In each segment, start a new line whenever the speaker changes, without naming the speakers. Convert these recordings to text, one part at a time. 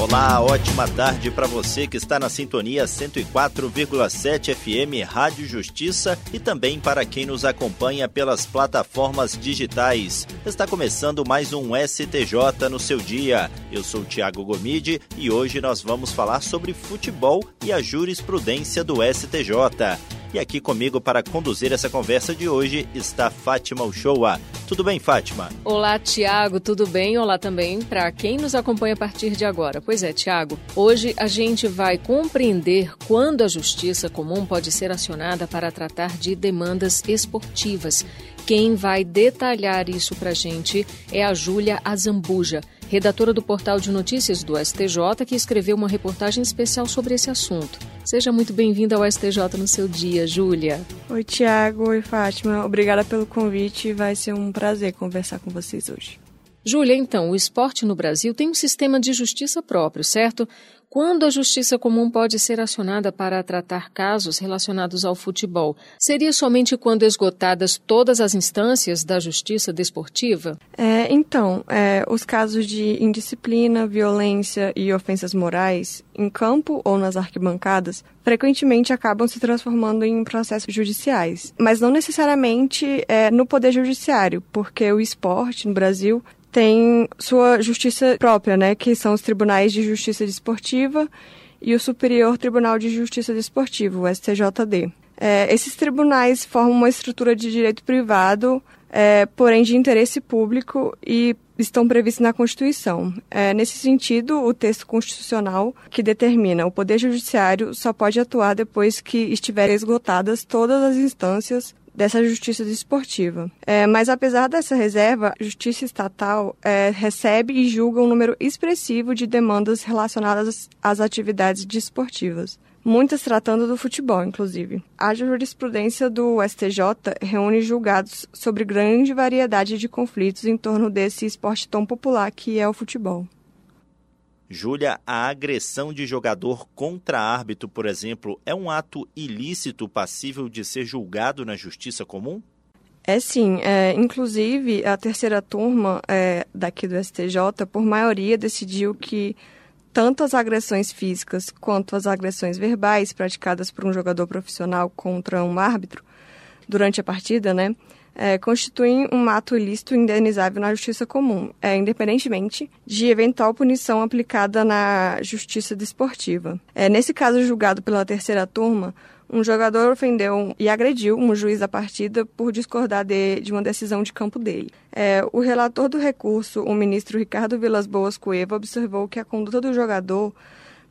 Olá, ótima tarde para você que está na sintonia 104,7 FM Rádio Justiça e também para quem nos acompanha pelas plataformas digitais. Está começando mais um STJ no seu dia. Eu sou Tiago Gomide e hoje nós vamos falar sobre futebol e a jurisprudência do STJ. E aqui comigo para conduzir essa conversa de hoje está Fátima Uchoa. Tudo bem, Fátima?
Olá, Tiago, tudo bem? Olá também para quem nos acompanha a partir de agora. Pois é, Tiago, hoje a gente vai compreender quando a justiça comum pode ser acionada para tratar de demandas esportivas. Quem vai detalhar isso para a gente é a Júlia Azambuja redatora do portal de notícias do STJ, que escreveu uma reportagem especial sobre esse assunto. Seja muito bem-vinda ao STJ no seu dia, Júlia.
Oi, Tiago. Oi, Fátima. Obrigada pelo convite. Vai ser um prazer conversar com vocês hoje.
Júlia, então, o esporte no Brasil tem um sistema de justiça próprio, certo? Quando a Justiça Comum pode ser acionada para tratar casos relacionados ao futebol? Seria somente quando esgotadas todas as instâncias da Justiça Desportiva?
É, então, é, os casos de indisciplina, violência e ofensas morais, em campo ou nas arquibancadas, frequentemente acabam se transformando em processos judiciais, mas não necessariamente é, no Poder Judiciário, porque o esporte no Brasil tem sua justiça própria, né, que são os tribunais de justiça desportiva e o Superior Tribunal de Justiça Desportiva, o STJD. É, esses tribunais formam uma estrutura de direito privado, é, porém de interesse público e estão previstos na Constituição. É, nesse sentido, o texto constitucional que determina o Poder Judiciário só pode atuar depois que estiverem esgotadas todas as instâncias dessa justiça desportiva. É, mas apesar dessa reserva, a justiça estatal é, recebe e julga um número expressivo de demandas relacionadas às atividades desportivas. Muitas tratando do futebol, inclusive. A jurisprudência do STJ reúne julgados sobre grande variedade de conflitos em torno desse esporte tão popular que é o futebol.
Júlia, a agressão de jogador contra árbitro, por exemplo, é um ato ilícito passível de ser julgado na justiça comum?
É sim. É, inclusive, a terceira turma é, daqui do STJ, por maioria, decidiu que tanto as agressões físicas quanto as agressões verbais praticadas por um jogador profissional contra um árbitro durante a partida, né, é, constituem um ato ilícito indenizável na justiça comum, é, independentemente de eventual punição aplicada na justiça desportiva. É, nesse caso julgado pela terceira turma, um jogador ofendeu e agrediu um juiz da partida por discordar de, de uma decisão de campo dele. É, o relator do recurso, o ministro Ricardo Vilas Boas Cueva, observou que a conduta do jogador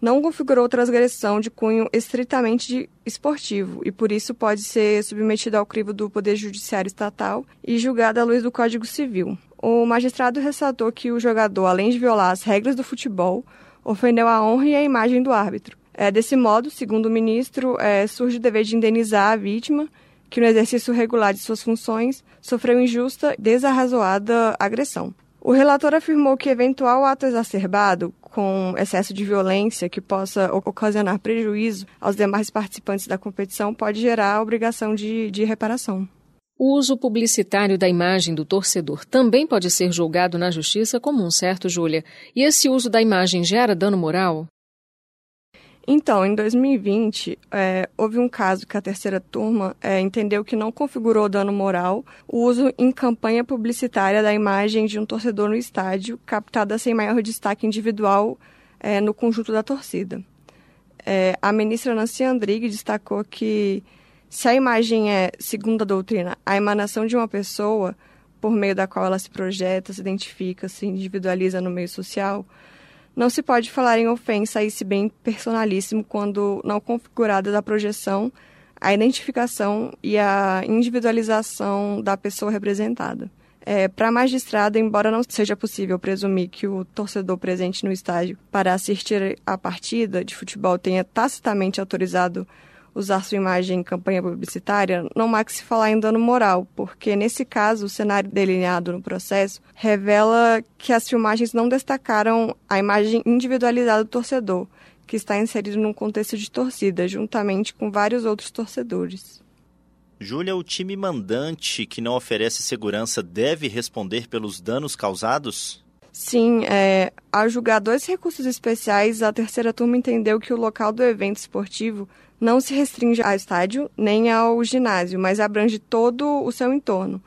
não configurou transgressão de cunho estritamente esportivo e, por isso, pode ser submetida ao crivo do Poder Judiciário Estatal e julgada à luz do Código Civil. O magistrado ressaltou que o jogador, além de violar as regras do futebol, ofendeu a honra e a imagem do árbitro. É, desse modo, segundo o ministro, é, surge o dever de indenizar a vítima que, no exercício regular de suas funções, sofreu injusta e desarrazoada agressão. O relator afirmou que eventual ato exacerbado, com excesso de violência que possa ocasionar prejuízo aos demais participantes da competição, pode gerar a obrigação de, de reparação.
O uso publicitário da imagem do torcedor também pode ser julgado na justiça comum, certo, Júlia? E esse uso da imagem gera dano moral?
Então, em 2020, é, houve um caso que a terceira turma é, entendeu que não configurou dano moral o uso em campanha publicitária da imagem de um torcedor no estádio, captada sem maior destaque individual é, no conjunto da torcida. É, a ministra Nancy Andrighi destacou que se a imagem é, segundo a doutrina, a emanação de uma pessoa por meio da qual ela se projeta, se identifica, se individualiza no meio social, não se pode falar em ofensa a esse bem personalíssimo quando não configurada da projeção, a identificação e a individualização da pessoa representada. É, para a magistrada, embora não seja possível presumir que o torcedor presente no estádio para assistir à partida de futebol tenha tacitamente autorizado usar sua imagem em campanha publicitária, não há que se falar em dano moral, porque nesse caso o cenário delineado no processo revela que as filmagens não destacaram a imagem individualizada do torcedor, que está inserido num contexto de torcida, juntamente com vários outros torcedores.
Júlia, o time mandante que não oferece segurança deve responder pelos danos causados?
Sim, é, ao julgar dois recursos especiais, a terceira turma entendeu que o local do evento esportivo não se restringe ao estádio nem ao ginásio, mas abrange todo o seu entorno.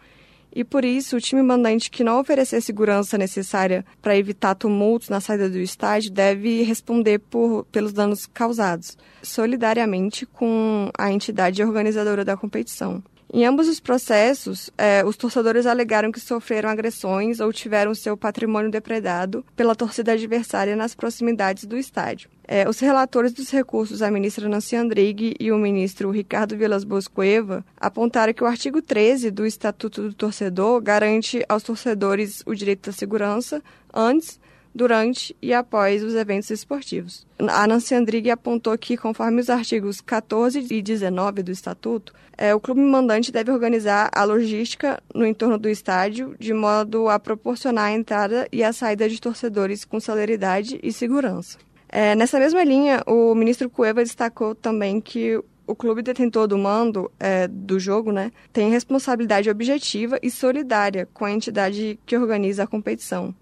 E por isso, o time mandante que não oferecer segurança necessária para evitar tumultos na saída do estádio deve responder por, pelos danos causados, solidariamente com a entidade organizadora da competição. Em ambos os processos, eh, os torcedores alegaram que sofreram agressões ou tiveram seu patrimônio depredado pela torcida adversária nas proximidades do estádio. Eh, os relatores dos recursos, a ministra Nancy Andrighi e o ministro Ricardo Vilas Boas Cueva, apontaram que o artigo 13 do Estatuto do Torcedor garante aos torcedores o direito à segurança antes, durante e após os eventos esportivos. A Nancy Andrighi apontou que, conforme os artigos 14 e 19 do Estatuto, é, o clube mandante deve organizar a logística no entorno do estádio de modo a proporcionar a entrada e a saída de torcedores com celeridade e segurança. É, nessa mesma linha, o ministro Cueva destacou também que o clube detentor do mando é, do jogo né, tem responsabilidade objetiva e solidária com a entidade que organiza a competição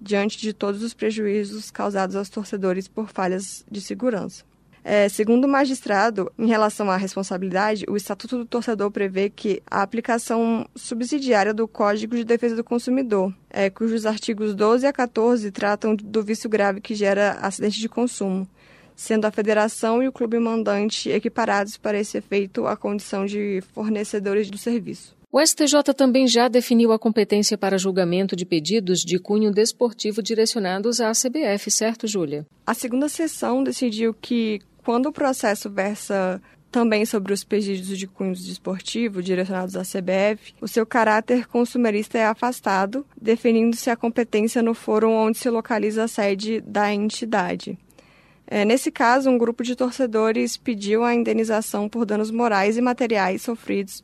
diante de todos os prejuízos causados aos torcedores por falhas de segurança. É, segundo o magistrado, em relação à responsabilidade, o Estatuto do Torcedor prevê que a aplicação subsidiária do Código de Defesa do Consumidor, é, cujos artigos 12 a 14 tratam do vício grave que gera acidente de consumo, sendo a federação e o clube mandante equiparados para esse efeito à condição de fornecedores do serviço.
O STJ também já definiu a competência para julgamento de pedidos de cunho desportivo direcionados à CBF, certo, Júlia?
A segunda sessão decidiu que, quando o processo versa também sobre os pedidos de cunho desportivo direcionados à CBF, o seu caráter consumerista é afastado, definindo-se a competência no fórum onde se localiza a sede da entidade. É, nesse caso, um grupo de torcedores pediu a indenização por danos morais e materiais sofridos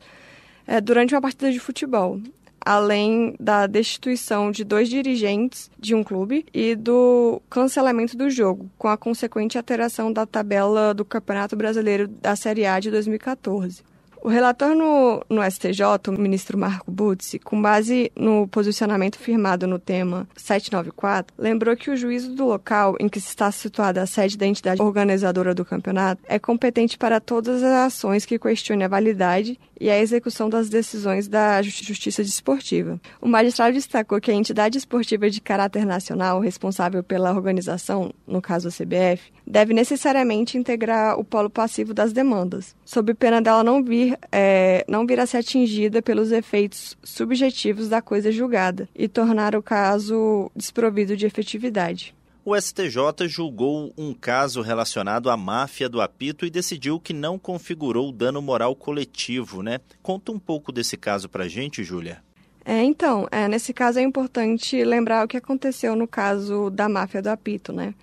é, durante uma partida de futebol, além da destituição de dois dirigentes de um clube e do cancelamento do jogo, com a consequente alteração da tabela do Campeonato Brasileiro da Série A de 2014. O relator no, no STJ, o ministro Marco Butzi, com base no posicionamento firmado no tema 794, lembrou que o juízo do local em que está situada a sede da entidade organizadora do campeonato é competente para todas as ações que questionem a validade e a execução das decisões da Justiça Desportiva. O magistrado destacou que a entidade esportiva de caráter nacional responsável pela organização, no caso a CBF, deve necessariamente integrar o polo passivo das demandas, sob pena dela não vir, é, não vir a ser atingida pelos efeitos subjetivos da coisa julgada e tornar o caso desprovido de efetividade
o STJ julgou um caso relacionado à máfia do apito e decidiu que não configurou dano moral coletivo, né? Conta um pouco desse caso pra gente, Júlia.
É, então, é, nesse caso é importante lembrar o que aconteceu no caso da máfia do apito, né?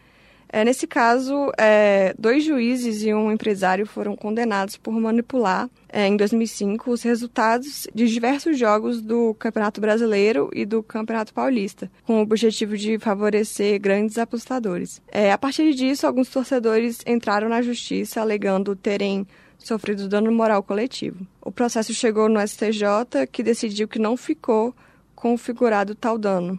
É, nesse caso, é, dois juízes e um empresário foram condenados por manipular, é, em 2005, os resultados de diversos jogos do Campeonato Brasileiro e do Campeonato Paulista, com o objetivo de favorecer grandes apostadores. É, a partir disso, alguns torcedores entraram na justiça alegando terem sofrido dano moral coletivo. O processo chegou no STJ, que decidiu que não ficou configurado tal dano.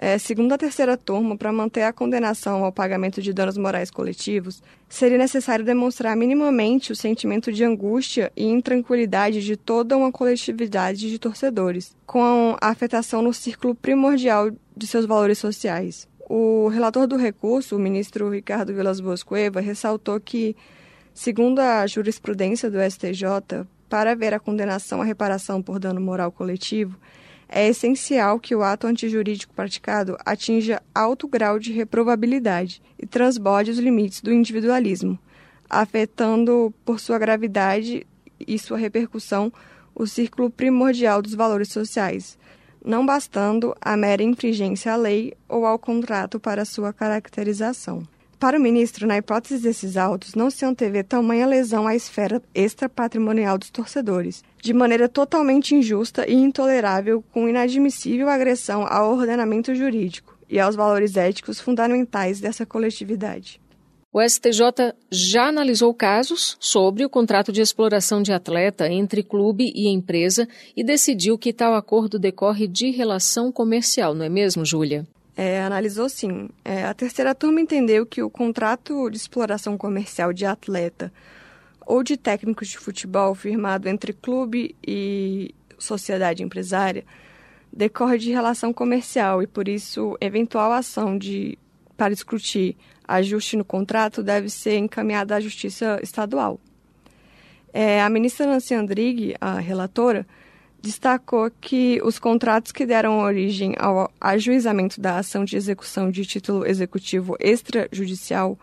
É, segundo a terceira turma, para manter a condenação ao pagamento de danos morais coletivos, seria necessário demonstrar minimamente o sentimento de angústia e intranquilidade de toda uma coletividade de torcedores, com a afetação no círculo primordial de seus valores sociais. O relator do recurso, o ministro Ricardo Vilas Boas Cueva, ressaltou que, segundo a jurisprudência do STJ, para haver a condenação à reparação por dano moral coletivo, é essencial que o ato antijurídico praticado atinja alto grau de reprovabilidade e transborde os limites do individualismo, afetando, por sua gravidade e sua repercussão, o círculo primordial dos valores sociais, não bastando a mera infringência à lei ou ao contrato para sua caracterização. Para o ministro, na hipótese desses autos, não se antevê tamanha lesão à esfera extrapatrimonial dos torcedores, de maneira totalmente injusta e intolerável, com inadmissível agressão ao ordenamento jurídico e aos valores éticos fundamentais dessa coletividade.
O STJ já analisou casos sobre o contrato de exploração de atleta entre clube e empresa e decidiu que tal acordo decorre de relação comercial, não é mesmo, Júlia?
É, analisou sim. É, a terceira turma entendeu que o contrato de exploração comercial de atleta ou de técnicos de futebol firmado entre clube e sociedade empresária decorre de relação comercial e, por isso, eventual ação de, para discutir ajuste no contrato deve ser encaminhada à Justiça Estadual. É, a ministra Nancy Andrighi, a relatora, destacou que os contratos que deram origem ao ajuizamento da ação de execução de título executivo extrajudicial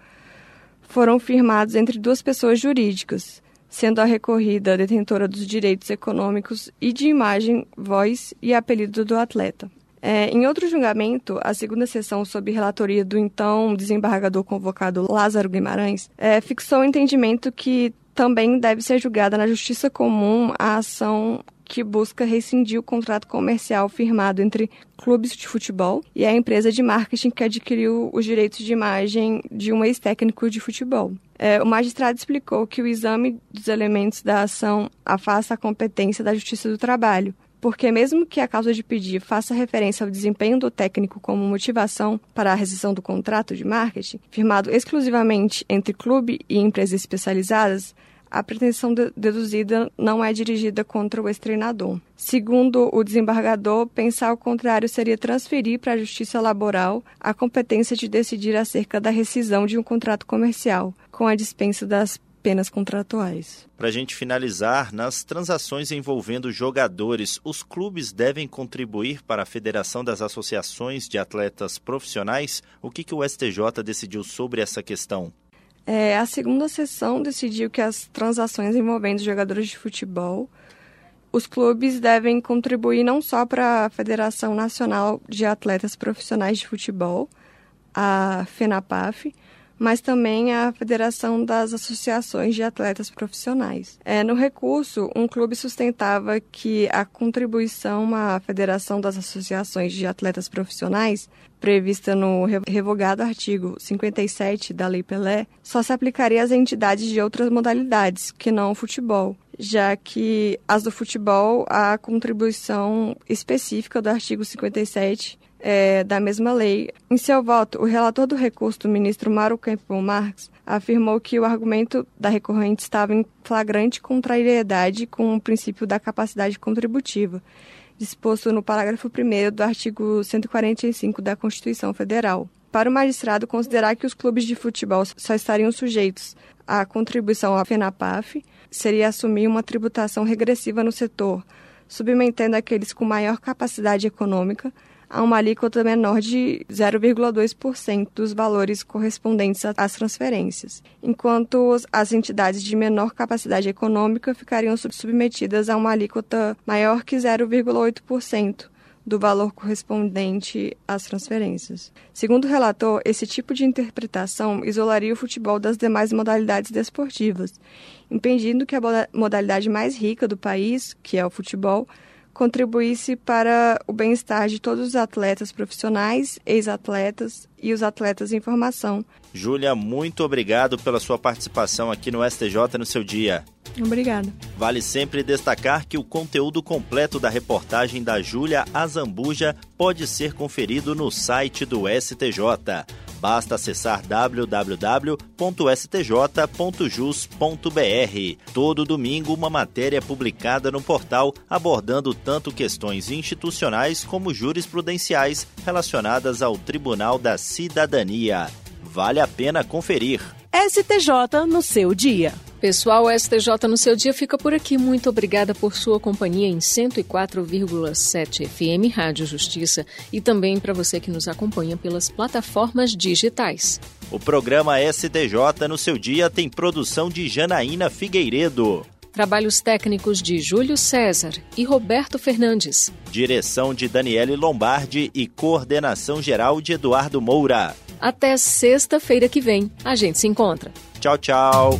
foram firmados entre duas pessoas jurídicas, sendo a recorrida detentora dos direitos econômicos e de imagem, voz e apelido do atleta. É, em outro julgamento, a segunda sessão, sob relatoria do então desembargador convocado Lázaro Guimarães, é, fixou o entendimento que também deve ser julgada na justiça comum a ação que busca rescindir o contrato comercial firmado entre clubes de futebol e a empresa de marketing que adquiriu os direitos de imagem de um ex-técnico de futebol. É, o magistrado explicou que o exame dos elementos da ação afasta a competência da Justiça do Trabalho, porque mesmo que a causa de pedir faça referência ao desempenho do técnico como motivação para a rescisão do contrato de marketing, firmado exclusivamente entre clube e empresas especializadas, a pretensão de deduzida não é dirigida contra o ex-treinador. Segundo o desembargador, pensar o contrário seria transferir para a Justiça Laboral a competência de decidir acerca da rescisão de um contrato comercial, com a dispensa das penas contratuais.
Para a gente finalizar, nas transações envolvendo jogadores, os clubes devem contribuir para a Federação das Associações de Atletas Profissionais? O que, que o STJ decidiu sobre essa questão?
É, a segunda sessão decidiu que as transações envolvendo jogadores de futebol, os clubes devem contribuir não só para a Federação Nacional de Atletas Profissionais de Futebol, a FENAPAF, mas também a Federação das Associações de Atletas Profissionais. É, no recurso, um clube sustentava que a contribuição à Federação das Associações de Atletas Profissionais, prevista no revogado artigo 57 da Lei Pelé, só se aplicaria às entidades de outras modalidades, que não o futebol, já que as do futebol, a contribuição específica do artigo 57 é, da mesma lei. Em seu voto, o relator do recurso do ministro Mário Campbell Marx afirmou que o argumento da recorrente estava em flagrante contrariedade com o princípio da capacidade contributiva, disposto no parágrafo 1 do artigo 145 da Constituição Federal. Para o magistrado considerar que os clubes de futebol só estariam sujeitos à contribuição à FENAPAF, seria assumir uma tributação regressiva no setor, submetendo aqueles com maior capacidade econômica a uma alíquota menor de 0,2% dos valores correspondentes às transferências, enquanto as entidades de menor capacidade econômica ficariam submetidas a uma alíquota maior que 0,8% do valor correspondente às transferências. Segundo o relator, esse tipo de interpretação isolaria o futebol das demais modalidades desportivas, impedindo que a modalidade mais rica do país, que é o futebol, contribuísse para o bem-estar de todos os atletas profissionais, ex-atletas e os atletas em formação.
Júlia, muito obrigado pela sua participação aqui no STJ no seu dia.
Obrigada.
Vale sempre destacar que o conteúdo completo da reportagem da Júlia Azambuja pode ser conferido no site do STJ Basta acessar www.stj.jus.br. Todo domingo, uma matéria publicada no portal abordando tanto questões institucionais como jurisprudenciais relacionadas ao Tribunal da Cidadania. Vale a pena conferir.
STJ no seu dia.
Pessoal, o STJ no seu dia fica por aqui. Muito obrigada por sua companhia em 104,7 FM Rádio Justiça e também para você que nos acompanha pelas plataformas digitais.
O programa STJ no seu dia tem produção de Janaína Figueiredo.
Trabalhos técnicos de Júlio César e Roberto Fernandes.
Direção de Daniele Lombardi e coordenação geral de Eduardo Moura.
Até sexta-feira que vem. A gente se encontra.
Tchau, tchau.